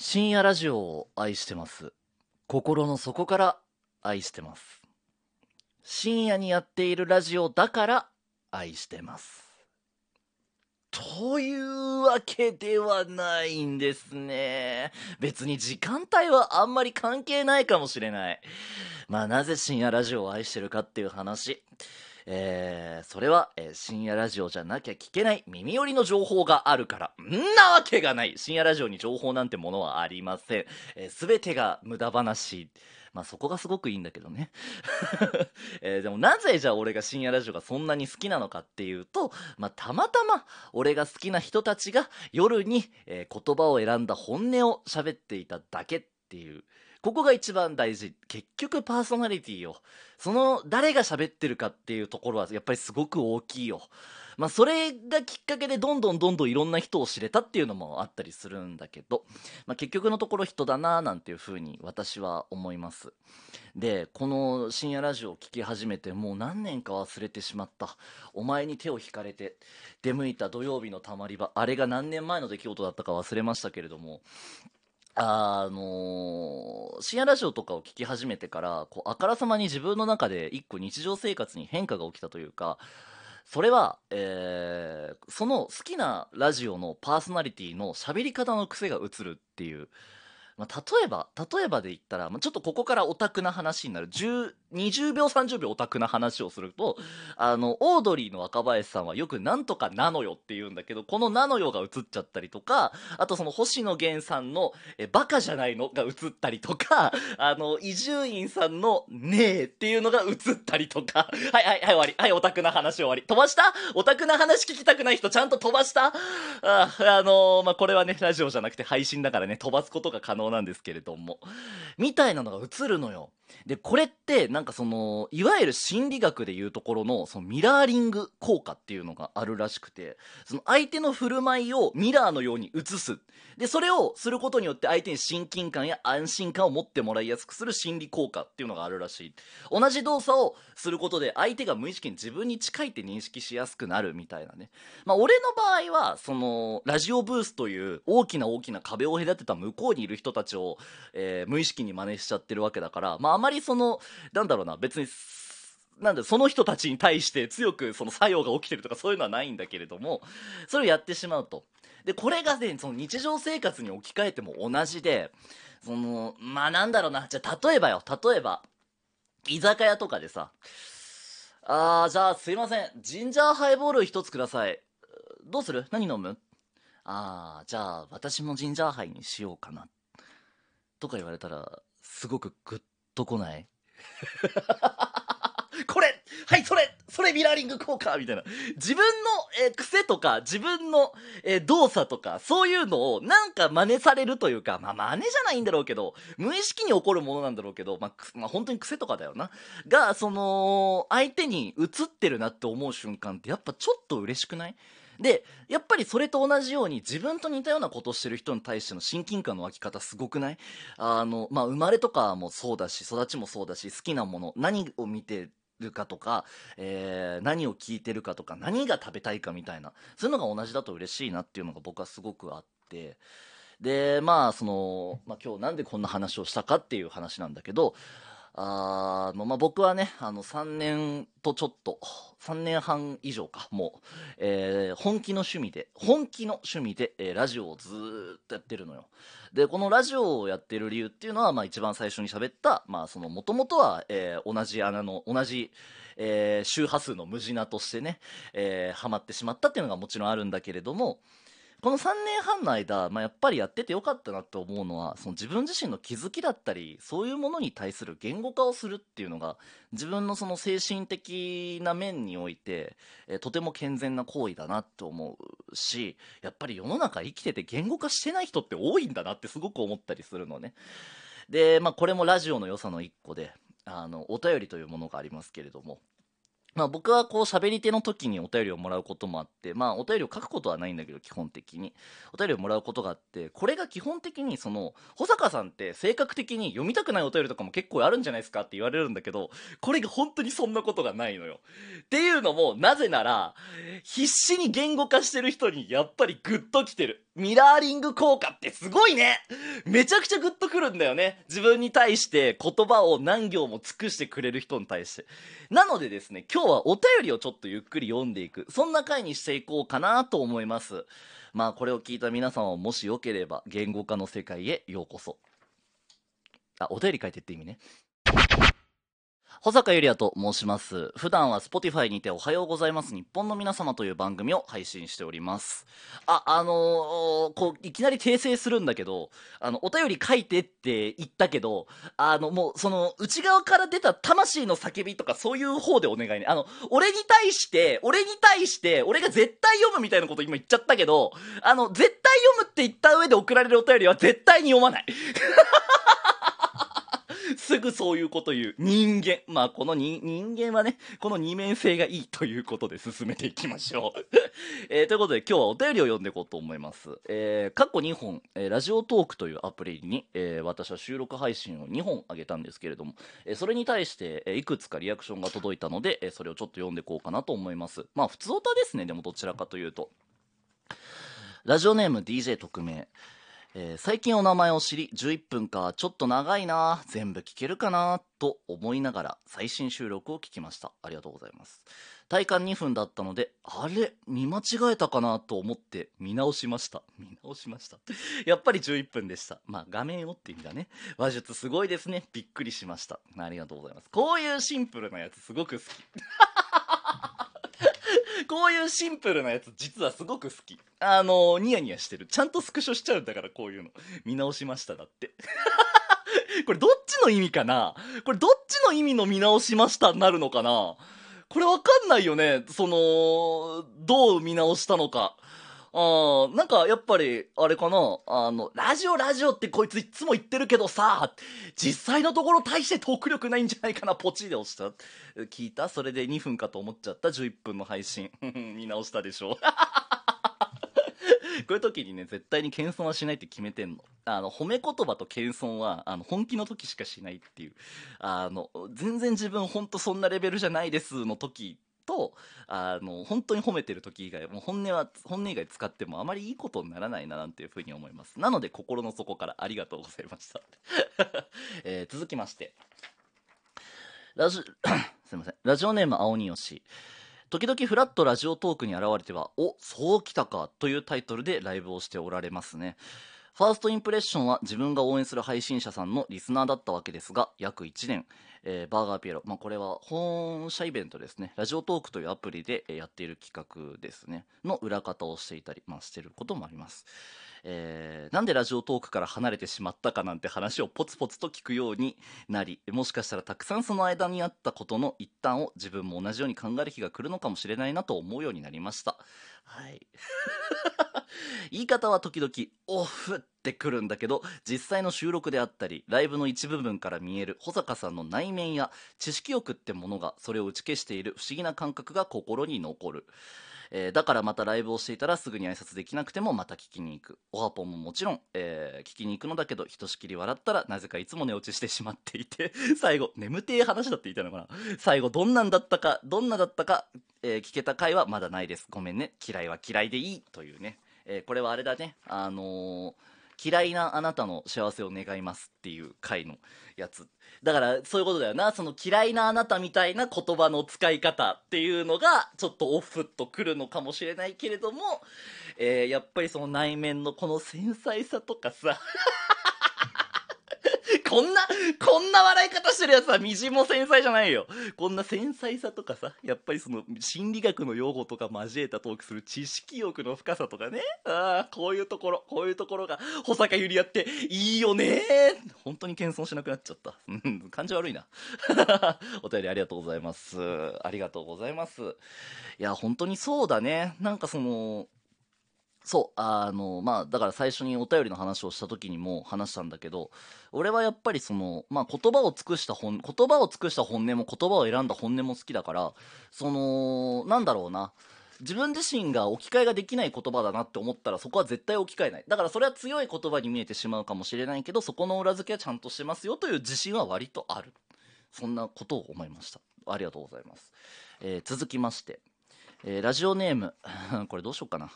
深夜ラジオを愛してます。心の底から愛してます。深夜にやっているラジオだから愛してます。というわけではないんですね。別に時間帯はあんまり関係ないかもしれない。まあなぜ深夜ラジオを愛してるかっていう話。えー、それは、えー深夜ラジオじゃなきゃ聞けない耳寄りの情報があるから。んなわけがない深夜ラジオに情報なんてものはありません。えー、全てが無駄話。まあそこがすごくいいんだけどね。えでもなぜじゃあ俺が深夜ラジオがそんなに好きなのかっていうと、まあたまたま俺が好きな人たちが夜に、えー言葉を選んだ本音を喋っていただけっていう。ここが一番大事。結局パーソナリティを。その誰が喋ってるかっていうところはやっぱりすごく大きいよ。まあそれがきっかけでどんどんどんどんいろんな人を知れたっていうのもあったりするんだけど、まあ結局のところ人だなぁなんていうふうに私は思います。で、この深夜ラジオを聴き始めてもう何年か忘れてしまった。お前に手を引かれて出向いた土曜日のたまり場。あれが何年前の出来事だったか忘れましたけれども、あのー深夜ラジオとかを聞き始めてから、こう、あからさまに自分の中で一個日常生活に変化が起きたというか、それは、えーその好きなラジオのパーソナリティの喋り方の癖が映るっていう。まあ、例えば、例えばで言ったら、まあ、ちょっとここからオタクな話になる。20秒、30秒オタクな話をすると、あの、オードリーの若林さんはよくなんとかなのよって言うんだけど、このなのよが映っちゃったりとか、あとその星野源さんのえバカじゃないのが映ったりとか、あの、伊集院さんのねえっていうのが映ったりとか、はいはいはい終わり。はい、オタクな話終わり。飛ばした？オタクな話聞きたくない人ちゃんと飛ばした？あ、あのまあ、これはね、ラジオじゃなくて配信だからね、飛ばすことが可能なんですけれども。みたいなのが映るのよ。で、これって、なんかその、いわゆる心理学でいうところの、そのミラーリング効果っていうのがあるらしくて、その相手の振る舞いをミラーのように映す。で、それをすることによって相手に親近感や安心感を持ってもらいやすくする心理効果っていうのがあるらしい。同じ動作をすることで相手が無意識に自分に近いって認識しやすくなるみたいなね。まあ、俺の場合は、その、ラジオブースという大きな大きな壁を隔てた向こうにいる人たちを、えー無意識に真似しちゃってるわけだから、まあ、あまりその、なんだろうな、別に、なんで、その人たちに対して強くその作用が起きてるとかそういうのはないんだけれども、それをやってしまうと。で、これがね、その日常生活に置き換えても同じで、その、まあなんだろうな、じゃあ例えばよ、例えば、居酒屋とかでさ、あー、じゃあすいません、ジンジャーハイボール一つください。どうする？何飲む？あー、じゃあ私もジンジャーハイにしようかな。とか言われたら、すごくグッとこない？これはい、それそれミラーリング効果みたいな。自分の、えー癖とか、自分の、えー動作とか、そういうのをなんか真似されるというか、まあ真似じゃないんだろうけど、無意識に起こるものなんだろうけど、まあ、まあ本当に癖とかだよな。が、その、相手に映ってるなって思う瞬間ってやっぱちょっと嬉しくない？で、やっぱりそれと同じように自分と似たようなことをしてる人に対しての親近感の湧き方すごくない？あの、まあ、生まれとかもそうだし、育ちもそうだし、好きなもの、何を見てるかとか、えー何を聞いてるかとか、何が食べたいかみたいな、そういうのが同じだと嬉しいなっていうのが僕はすごくあって、で、まあ、その、まあ今日なんでこんな話をしたかっていう話なんだけど、あの、まあ、僕はね、あの、3年とちょっと、3年半以上か、もう、えー本気の趣味で、本気の趣味で、えーラジオをずっとやってるのよ。で、このラジオをやってる理由っていうのは、まあ、一番最初に喋った、まあ、その、もともとは、えー同じ穴の、同じ、えー周波数の無地なとしてね、えーハマってしまったっていうのがもちろんあるんだけれども、この3年半の間、まあ、やっぱりやっててよかったなと思うのは、その自分自身の気づきだったり、そういうものに対する言語化をするっていうのが、自分のその精神的な面において、えーとても健全な行為だなと思うし、やっぱり世の中生きてて言語化してない人って多いんだなってすごく思ったりするのね。で、まあこれもラジオの良さの一個で、あの、お便りというものがありますけれども、まあ僕はこう喋り手の時にお便りをもらうこともあって、まあお便りを書くことはないんだけど基本的に。お便りをもらうことがあって、これが基本的にその、保坂さんって性格的に読みたくないお便りとかも結構あるんじゃないですかって言われるんだけど、これが本当にそんなことがないのよ。っていうのも、なぜなら、必死に言語化してる人にやっぱりグッときてる。ミラーリング効果ってすごいねめちゃくちゃグッとくるんだよね。自分に対して言葉を何行も尽くしてくれる人に対して。なのでですね、今日はお便りをちょっとゆっくり読んでいく。そんな回にしていこうかなと思います。まあこれを聞いた皆さんはもしよければ言語化の世界へようこそ。あ、お便り書いてって意味ね。保坂ゆりやと申します。普段は Spotify にておはようございます日本の皆様という番組を配信しております。あ、あのーこう、いきなり訂正するんだけど、あの、お便り書いてって言ったけど、あの、もう、その、内側から出た魂の叫びとかそういう方でお願いね。あの、俺に対して、俺に対して、俺が絶対読むみたいなこと今言っちゃったけど、あの、絶対読むって言った上で送られるお便りは絶対に読まない。すぐそういうこと言う。人間。まあ、この人間はね、この二面性がいいということで進めていきましょう。えーということで今日はお便りを読んでいこうと思います。えー過去2本、えーラジオトークというアプリに、えー私は収録配信を2本上げたんですけれども、えーそれに対して、えーいくつかリアクションが届いたので、えーそれをちょっと読んでいこうかなと思います。まあ、普通歌ですね、でもどちらかというと。ラジオネーム DJ 特命。えー最近お名前を知り11分かちょっと長いな全部聞けるかなと思いながら最新収録を聞きました。ありがとうございます。体感2分だったのであれ見間違えたかなと思って見直しました。見直しました。やっぱり11分でした。まあ画面をって意味だね。話術すごいですね。びっくりしました。ありがとうございます。こういうシンプルなやつすごく好き。こういうシンプルなやつ実はすごく好き。あのニヤニヤしてる。ちゃんとスクショしちゃうんだからこういうの。見直しましただって。これどっちの意味かな？これどっちの意味の見直しましたになるのかな？これわかんないよね。その、どう見直したのか。あなんかやっぱり、あれかな？あの、ラジオラジオってこいついっつも言ってるけどさ、実際のところ大してトーク力ないんじゃないかな、ポチで押した？聞いた？それで2分かと思っちゃった？11分の配信。見直したでしょ？こういう時にね、絶対に謙遜はしないって決めてんの。あの、褒め言葉と謙遜は、あの、本気の時しかしないっていう。あの、全然自分ほんとそんなレベルじゃないですの時と、あの、本当に褒めてる時以外、もう本音は、本音以外使ってもあまりいいことにならないななんていうふうに思います。なので、心の底からありがとうございました。えー続きまして。ラジ、すいません。ラジオネーム青によし。時々フラットラジオトークに現れては、お、そうきたかというタイトルでライブをしておられますね。ファーストインプレッションは自分が応援する配信者さんのリスナーだったわけですが、約1年、えーバーガーピエロ、まあ、これは本社イベントですね、ラジオトークというアプリでやっている企画ですね、の裏方をしていたり、まあ、してることもあります。えーなんでラジオトークから離れてしまったかなんて話をポツポツと聞くようになりもしかしたらたくさんその間にあったことの一端を自分も同じように考える日が来るのかもしれないなと思うようになりました。はい。言い方は時々オフってくるんだけど実際の収録であったりライブの一部分から見える保坂さんの内面や知識欲ってものがそれを打ち消している不思議な感覚が心に残る。えーだからまたライブをしていたらすぐに挨拶できなくてもまた聞きに行く。オハポンももちろん、えー聞きに行くのだけどひとしきり笑ったらなぜかいつも寝落ちしてしまっていて 最後眠てえ話だって言いたいのかな。最後どんなんだったかどんなだったか、えー聞けた回はまだないです。ごめんね。嫌いは嫌いでいい。というね、えこれはあれだね。あのー嫌いなあなたの幸せを願いますっていう回のやつ。だからそういうことだよな。その嫌いなあなたみたいな言葉の使い方っていうのがちょっとオフとくるのかもしれないけれども、えーやっぱりその内面のこの繊細さとかさ。こんなこんな笑い方してるやつはみじも繊細じゃないよ。こんな繊細さとかさやっぱりその心理学の用語とか交えたトークする知識欲の深さとかね。ああこういうところこういうところが保坂ゆりやっていいよね。本当に謙遜しなくなっちゃった。うん感じ悪いな。お便りありがとうございます。ありがとうございます。いや本当にそうだね。なんかそのそうあのまあだから最初にお便りの話をした時にも話したんだけど俺はやっぱりそのまあ言葉を尽くした本言葉を尽くした本音も言葉を選んだ本音も好きだからそのなんだろうな自分自身が置き換えができない言葉だなって思ったらそこは絶対置き換えない。だからそれは強い言葉に見えてしまうかもしれないけどそこの裏付けはちゃんとしてますよという自信は割とある。そんなことを思いました。ありがとうございます、えー続きまして、えーラジオネーム これどうしようかな。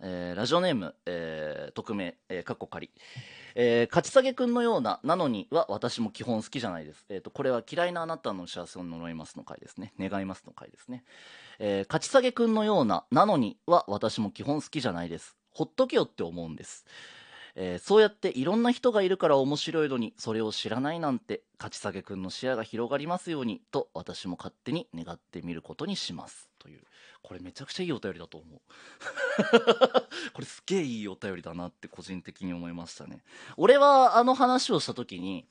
えーラジオネーム、えー匿名、えー、かっこ仮。えー、勝ち下げくんのような、なのには私も基本好きじゃないです。えっ、と、これは嫌いなあなたの幸せを呪いますの回ですね。願いますの回ですね。えー、勝ち下げくんのような、なのには私も基本好きじゃないです。ほっとけよって思うんです。えーそうやっていろんな人がいるから面白いのにそれを知らないなんて勝ち下げくんの視野が広がりますようにと私も勝手に願ってみることにします。という。これめちゃくちゃいいお便りだと思う。これすげえいいお便りだなって個人的に思いましたね。俺はあの話をした時に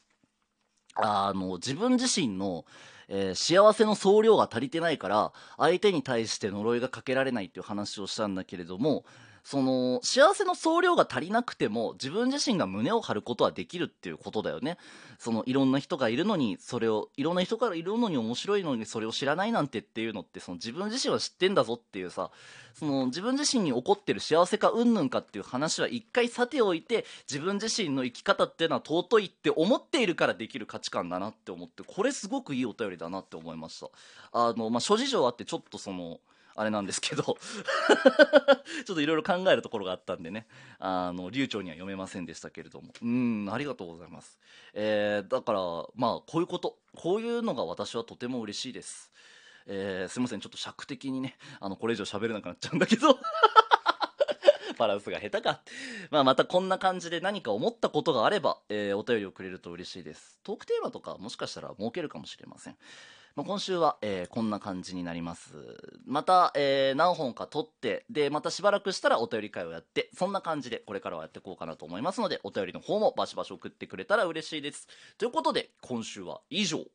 あの自分自身の、えー幸せの総量が足りてないから相手に対して呪いがかけられないっていう話をしたんだけれどもその幸せの総量が足りなくても自分自身が胸を張ることはできるっていうことだよね。そのいろんな人がいるのにそれをいろんな人からいるのに面白いのにそれを知らないなんてっていうのってその自分自身は知ってんだぞっていうさその自分自身に起こってる幸せか云々かっていう話は一回さておいて自分自身の生き方っていうのは尊いって思っているからできる価値観だなって思ってこれすごくいいお便りだなって思いました。あのまあ諸事情あってちょっとそのあれなんですけど。ちょっといろいろ考えるところがあったんでね。あの流暢には読めませんでしたけれども。うんありがとうございます。えーだからまあこういうこと。こういうのが私はとても嬉しいです。えーすいません。ちょっと尺的にねあのこれ以上喋れなくなっちゃうんだけど。バランスが下手か。まあ、またこんな感じで何か思ったことがあれば、えーお便りをくれると嬉しいです。トークテーマとかもしかしたら設けるかもしれません。まあ、今週は、えーこんな感じになります。また、えー何本か撮って、で、またしばらくしたらお便り会をやって、そんな感じでこれからはやっていこうかなと思いますので、お便りの方もバシバシ送ってくれたら嬉しいです。ということで、今週は以上。